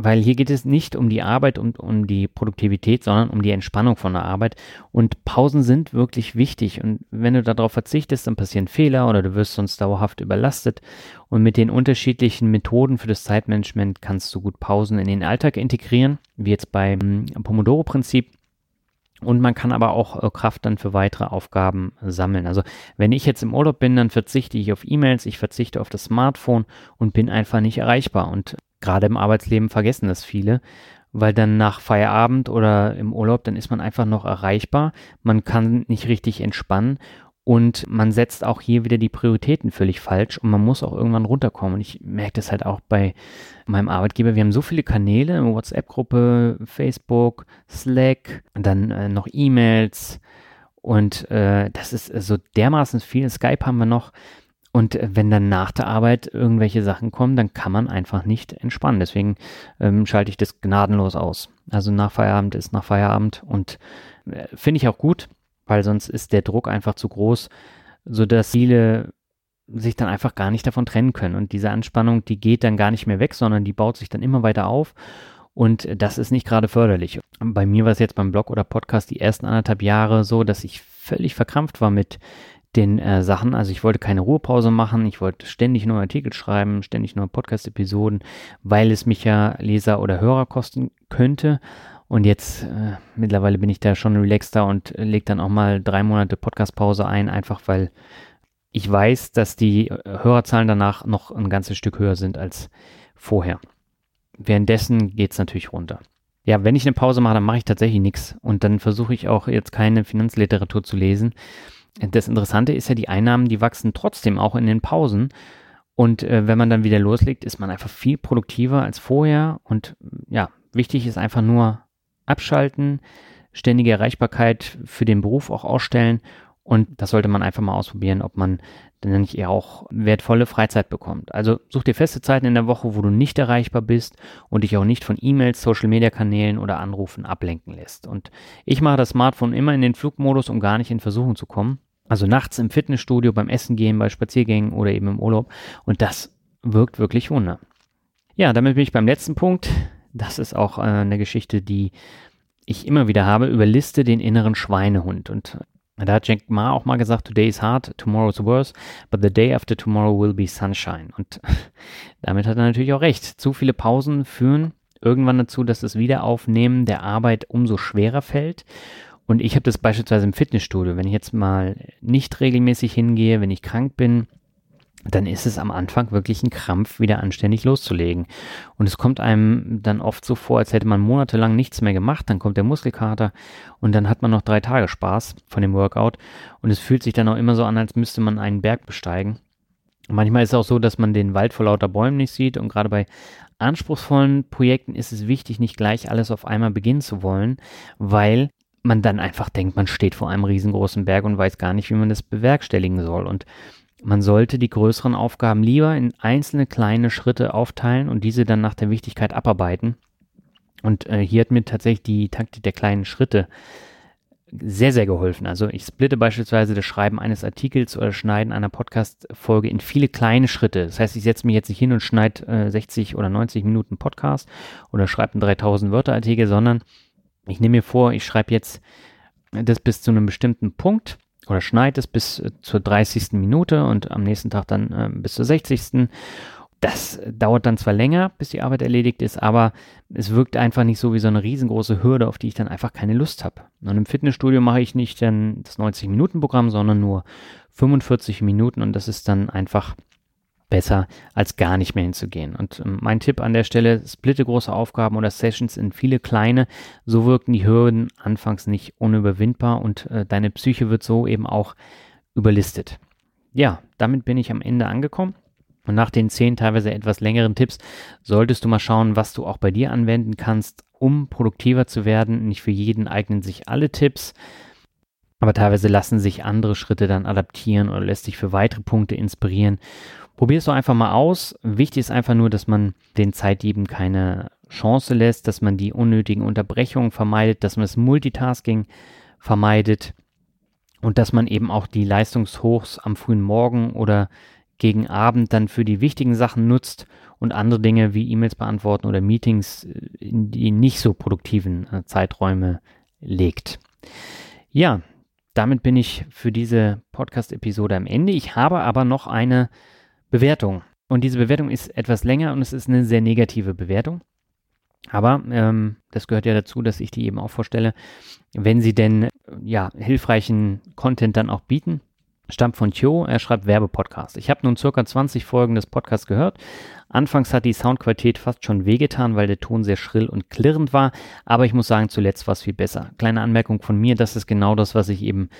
weil hier geht es nicht um die Arbeit und um die Produktivität, sondern um die Entspannung von der Arbeit. Und Pausen sind wirklich wichtig. Und wenn du darauf verzichtest, dann passieren Fehler oder du wirst sonst dauerhaft überlastet. Und mit den unterschiedlichen Methoden für das Zeitmanagement kannst du gut Pausen in den Alltag integrieren, wie jetzt beim Pomodoro-Prinzip. Und man kann aber auch äh, Kraft dann für weitere Aufgaben sammeln. Also wenn ich jetzt im Urlaub bin, dann verzichte ich auf E-Mails, ich verzichte auf das Smartphone und bin einfach nicht erreichbar. Und gerade im Arbeitsleben vergessen das viele, weil dann nach Feierabend oder im Urlaub, dann ist man einfach noch erreichbar. Man kann nicht richtig entspannen und man setzt auch hier wieder die Prioritäten völlig falsch und man muss auch irgendwann runterkommen. Und ich merke das halt auch bei meinem Arbeitgeber. Wir haben so viele Kanäle, WhatsApp-Gruppe, Facebook, Slack, dann äh, noch E-Mails. Und äh, das ist so dermaßen viel. Skype haben wir noch. Und äh, wenn dann nach der Arbeit irgendwelche Sachen kommen, dann kann man einfach nicht entspannen. Deswegen ähm, schalte ich das gnadenlos aus. Also nach Feierabend ist nach Feierabend und äh, finde ich auch gut weil sonst ist der Druck einfach zu groß, sodass viele sich dann einfach gar nicht davon trennen können. Und diese Anspannung, die geht dann gar nicht mehr weg, sondern die baut sich dann immer weiter auf. Und das ist nicht gerade förderlich. Bei mir war es jetzt beim Blog oder Podcast die ersten anderthalb Jahre so, dass ich völlig verkrampft war mit den äh, Sachen. Also ich wollte keine Ruhepause machen, ich wollte ständig neue Artikel schreiben, ständig neue Podcast-Episoden, weil es mich ja Leser oder Hörer kosten könnte. Und jetzt äh, mittlerweile bin ich da schon relaxter und lege dann auch mal drei Monate Podcast-Pause ein, einfach weil ich weiß, dass die äh, Hörerzahlen danach noch ein ganzes Stück höher sind als vorher. Währenddessen geht es natürlich runter. Ja, wenn ich eine Pause mache, dann mache ich tatsächlich nichts. Und dann versuche ich auch jetzt keine Finanzliteratur zu lesen. Das Interessante ist ja, die Einnahmen, die wachsen trotzdem auch in den Pausen. Und äh, wenn man dann wieder loslegt, ist man einfach viel produktiver als vorher. Und ja, wichtig ist einfach nur abschalten, ständige Erreichbarkeit für den Beruf auch ausstellen und das sollte man einfach mal ausprobieren, ob man dann nicht eher auch wertvolle Freizeit bekommt. Also such dir feste Zeiten in der Woche, wo du nicht erreichbar bist und dich auch nicht von E-Mails, Social-Media-Kanälen oder Anrufen ablenken lässt. Und ich mache das Smartphone immer in den Flugmodus, um gar nicht in Versuchung zu kommen. Also nachts im Fitnessstudio, beim Essen gehen, bei Spaziergängen oder eben im Urlaub. Und das wirkt wirklich Wunder. Ja, damit bin ich beim letzten Punkt. Das ist auch äh, eine Geschichte, die ich immer wieder habe. Überliste den inneren Schweinehund. Und da hat Jack Ma auch mal gesagt, today is hard, tomorrow is worse, but the day after tomorrow will be sunshine. Und damit hat er natürlich auch recht. Zu viele Pausen führen irgendwann dazu, dass das Wiederaufnehmen der Arbeit umso schwerer fällt. Und ich habe das beispielsweise im Fitnessstudio. Wenn ich jetzt mal nicht regelmäßig hingehe, wenn ich krank bin, dann ist es am Anfang wirklich ein Krampf, wieder anständig loszulegen. Und es kommt einem dann oft so vor, als hätte man monatelang nichts mehr gemacht, dann kommt der Muskelkater und dann hat man noch drei Tage Spaß von dem Workout und es fühlt sich dann auch immer so an, als müsste man einen Berg besteigen. Manchmal ist es auch so, dass man den Wald vor lauter Bäumen nicht sieht und gerade bei anspruchsvollen Projekten ist es wichtig, nicht gleich alles auf einmal beginnen zu wollen, weil man dann einfach denkt, man steht vor einem riesengroßen Berg und weiß gar nicht, wie man das bewerkstelligen soll. Und man sollte die größeren Aufgaben lieber in einzelne kleine Schritte aufteilen und diese dann nach der Wichtigkeit abarbeiten. Und äh, hier hat mir tatsächlich die Taktik der kleinen Schritte sehr, sehr geholfen. Also ich splitte beispielsweise das Schreiben eines Artikels oder Schneiden einer Podcast-Folge in viele kleine Schritte. Das heißt, ich setze mich jetzt nicht hin und schneide äh, 60 oder 90 Minuten Podcast oder schreibe einen 3000 Wörter Artikel, sondern ich nehme mir vor, ich schreibe jetzt das bis zu einem bestimmten Punkt oder schneit es bis äh, zur 30. Minute und am nächsten Tag dann äh, bis zur 60. Das dauert dann zwar länger, bis die Arbeit erledigt ist, aber es wirkt einfach nicht so wie so eine riesengroße Hürde, auf die ich dann einfach keine Lust habe. Und im Fitnessstudio mache ich nicht dann das 90-Minuten-Programm, sondern nur 45 Minuten und das ist dann einfach besser, als gar nicht mehr hinzugehen. Und ähm, mein Tipp an der Stelle, splitte große Aufgaben oder Sessions in viele kleine, so wirken die Hürden anfangs nicht unüberwindbar und äh, deine Psyche wird so eben auch überlistet. Ja, damit bin ich am Ende angekommen. Und nach den zehn teilweise etwas längeren Tipps solltest du mal schauen, was du auch bei dir anwenden kannst, um produktiver zu werden. Nicht für jeden eignen sich alle Tipps, aber teilweise lassen sich andere Schritte dann adaptieren oder lässt sich für weitere Punkte inspirieren. Probier es doch einfach mal aus. Wichtig ist einfach nur, dass man den Zeitdieben keine Chance lässt, dass man die unnötigen Unterbrechungen vermeidet, dass man das Multitasking vermeidet und dass man eben auch die Leistungshochs am frühen Morgen oder gegen Abend dann für die wichtigen Sachen nutzt und andere Dinge wie E-Mails beantworten oder Meetings in die nicht so produktiven äh, Zeiträume legt. Ja, damit bin ich für diese Podcast-Episode am Ende. Ich habe aber noch eine Bewertung. Und diese Bewertung ist etwas länger und es ist eine sehr negative Bewertung. Aber ähm, das gehört ja dazu, dass ich die eben auch vorstelle, wenn sie denn ja hilfreichen Content dann auch bieten stammt von Tjo, er schreibt Werbepodcast. Ich habe nun circa 20 Folgen des Podcasts gehört. Anfangs hat die Soundqualität fast schon wehgetan, weil der Ton sehr schrill und klirrend war, aber ich muss sagen, zuletzt war es viel besser. Kleine Anmerkung von mir, das ist genau das, was ich eben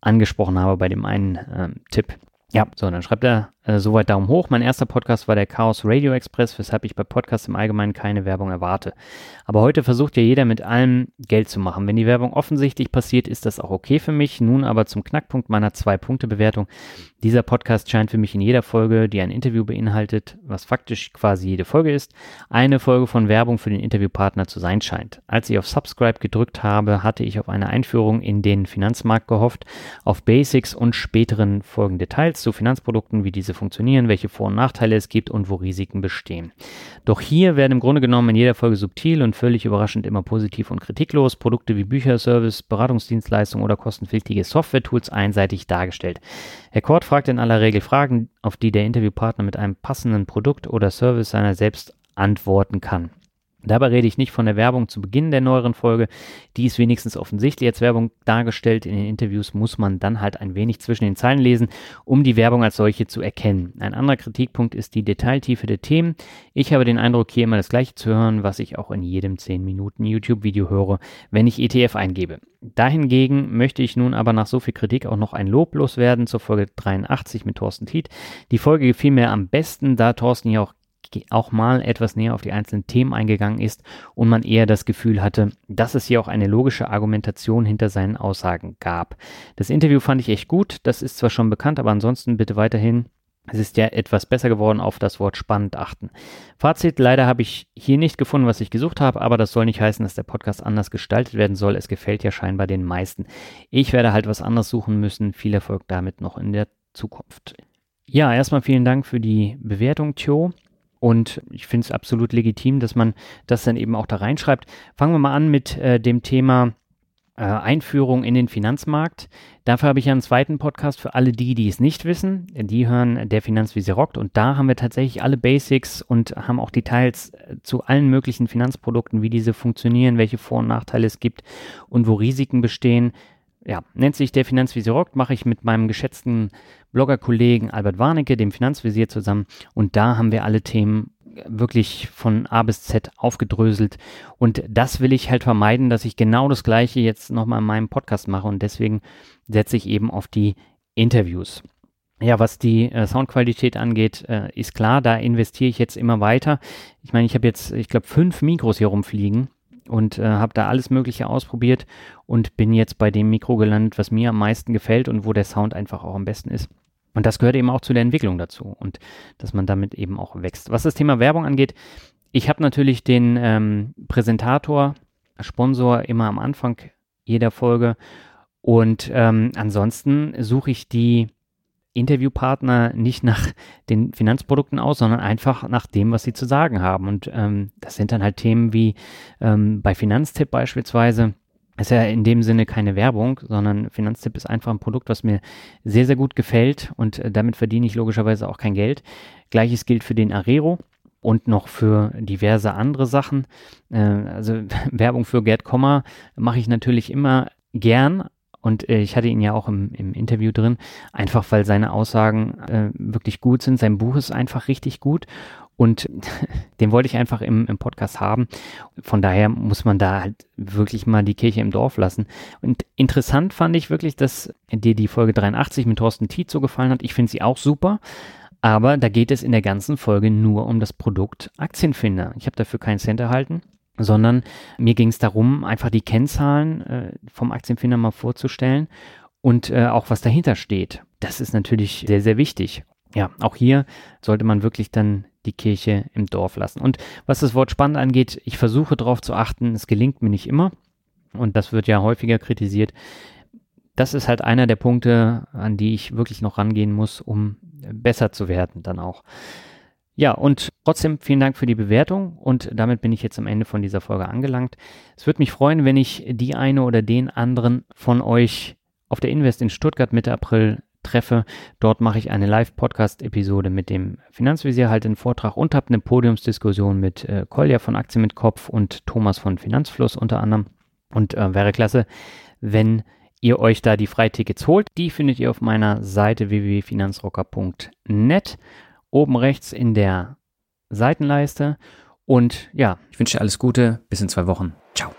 angesprochen habe bei dem einen ähm, Tipp. Ja, so, dann schreibt er äh, soweit Daumen hoch. Mein erster Podcast war der Chaos Radio Express, weshalb ich bei Podcasts im Allgemeinen keine Werbung erwarte. Aber heute versucht ja jeder mit allem Geld zu machen. Wenn die Werbung offensichtlich passiert, ist das auch okay für mich. Nun aber zum Knackpunkt meiner Zwei-Punkte-Bewertung. Dieser Podcast scheint für mich in jeder Folge, die ein Interview beinhaltet, was faktisch quasi jede Folge ist, eine Folge von Werbung für den Interviewpartner zu sein scheint. Als ich auf Subscribe gedrückt habe, hatte ich auf eine Einführung in den Finanzmarkt gehofft, auf Basics und späteren Folgen Details zu Finanzprodukten, wie diese funktionieren, welche Vor- und Nachteile es gibt und wo Risiken bestehen. Doch hier werden im Grunde genommen in jeder Folge subtil und völlig überraschend immer positiv und kritiklos Produkte wie Bücher, Service, Beratungsdienstleistungen oder kostenpflichtige Software-Tools einseitig dargestellt. Herr Kort fragt in aller Regel Fragen, auf die der Interviewpartner mit einem passenden Produkt oder Service seiner selbst antworten kann. Dabei rede ich nicht von der Werbung zu Beginn der neueren Folge. Die ist wenigstens offensichtlich als Werbung dargestellt. In den Interviews muss man dann halt ein wenig zwischen den Zeilen lesen, um die Werbung als solche zu erkennen. Ein anderer Kritikpunkt ist die Detailtiefe der Themen. Ich habe den Eindruck, hier immer das Gleiche zu hören, was ich auch in jedem 10 Minuten YouTube-Video höre, wenn ich ETF eingebe. Dahingegen möchte ich nun aber nach so viel Kritik auch noch ein Lob loswerden zur Folge 83 mit Thorsten Tiet. Die Folge gefiel mir am besten, da Thorsten ja auch auch mal etwas näher auf die einzelnen Themen eingegangen ist und man eher das Gefühl hatte, dass es hier auch eine logische Argumentation hinter seinen Aussagen gab. Das Interview fand ich echt gut, das ist zwar schon bekannt, aber ansonsten bitte weiterhin es ist ja etwas besser geworden, auf das Wort spannend achten. Fazit, leider habe ich hier nicht gefunden, was ich gesucht habe, aber das soll nicht heißen, dass der Podcast anders gestaltet werden soll. Es gefällt ja scheinbar den meisten. Ich werde halt was anderes suchen müssen. Viel Erfolg damit noch in der Zukunft. Ja, erstmal vielen Dank für die Bewertung, Tjo. Und ich finde es absolut legitim, dass man das dann eben auch da reinschreibt. Fangen wir mal an mit äh, dem Thema äh, Einführung in den Finanzmarkt. Dafür habe ich einen zweiten Podcast für alle die, die es nicht wissen. Die hören der Finanz wie sie rockt. Und da haben wir tatsächlich alle Basics und haben auch Details äh, zu allen möglichen Finanzprodukten, wie diese funktionieren, welche Vor- und Nachteile es gibt und wo Risiken bestehen ja, nennt sich der Finanzvisier rockt, mache ich mit meinem geschätzten Bloggerkollegen Albert Warnecke, dem Finanzvisier, zusammen. Und da haben wir alle Themen wirklich von A bis Z aufgedröselt. Und das will ich halt vermeiden, dass ich genau das Gleiche jetzt nochmal in meinem Podcast mache. Und deswegen setze ich eben auf die Interviews. Ja, was die äh, Soundqualität angeht, äh, ist klar, da investiere ich jetzt immer weiter. Ich meine, ich habe jetzt, ich glaube, fünf Mikros hier rumfliegen und äh, habe da alles Mögliche ausprobiert und bin jetzt bei dem Mikro gelandet, was mir am meisten gefällt und wo der Sound einfach auch am besten ist. Und das gehört eben auch zu der Entwicklung dazu und dass man damit eben auch wächst. Was das Thema Werbung angeht, ich habe natürlich den ähm, Präsentator, Sponsor immer am Anfang jeder Folge und ähm, ansonsten suche ich die Interviewpartner nicht nach den Finanzprodukten aus, sondern einfach nach dem, was sie zu sagen haben. Und ähm, das sind dann halt Themen wie ähm, bei Finanztipp beispielsweise. Ist ja in dem Sinne keine Werbung, sondern Finanztipp ist einfach ein Produkt, was mir sehr, sehr gut gefällt und äh, damit verdiene ich logischerweise auch kein Geld. Gleiches gilt für den Arero und noch für diverse andere Sachen. Äh, also Werbung für Gerd Komma mache ich natürlich immer gern, Und äh, ich hatte ihn ja auch im, im Interview drin, einfach weil seine Aussagen äh, wirklich gut sind. Sein Buch ist einfach richtig gut. Und den wollte ich einfach im, im Podcast haben. Von daher muss man da halt wirklich mal die Kirche im Dorf lassen. Und interessant fand ich wirklich, dass dir die Folge 83 mit Thorsten Tietz so gefallen hat. Ich finde sie auch super. Aber da geht es in der ganzen Folge nur um das Produkt Aktienfinder. Ich habe dafür keinen Cent erhalten, sondern mir ging es darum, einfach die Kennzahlen äh, vom Aktienfinder mal vorzustellen und äh, auch was dahinter steht. Das ist natürlich sehr, sehr wichtig. Ja, auch hier sollte man wirklich dann die Kirche im Dorf lassen. Und was das Wort spannend angeht, ich versuche darauf zu achten, es gelingt mir nicht immer. Und das wird ja häufiger kritisiert. Das ist halt einer der Punkte, an die ich wirklich noch rangehen muss, um besser zu werden dann auch. Ja, und trotzdem vielen Dank für die Bewertung und damit bin ich jetzt am Ende von dieser Folge angelangt. Es würde mich freuen, wenn ich die eine oder den anderen von euch auf der Invest in Stuttgart Mitte April treffe. Dort mache ich eine Live-Podcast-Episode mit dem Finanzvisier, halt einen Vortrag und habe eine Podiumsdiskussion mit äh, Kolja von Aktien mit Kopf und Thomas von Finanzfluss unter anderem. Und äh, wäre klasse, wenn ihr euch da die Freitickets holt. Die findet ihr auf meiner Seite www.finanzrocker.net. Oben rechts in der Seitenleiste. Und ja, ich wünsche dir alles Gute. Bis in zwei Wochen. Ciao.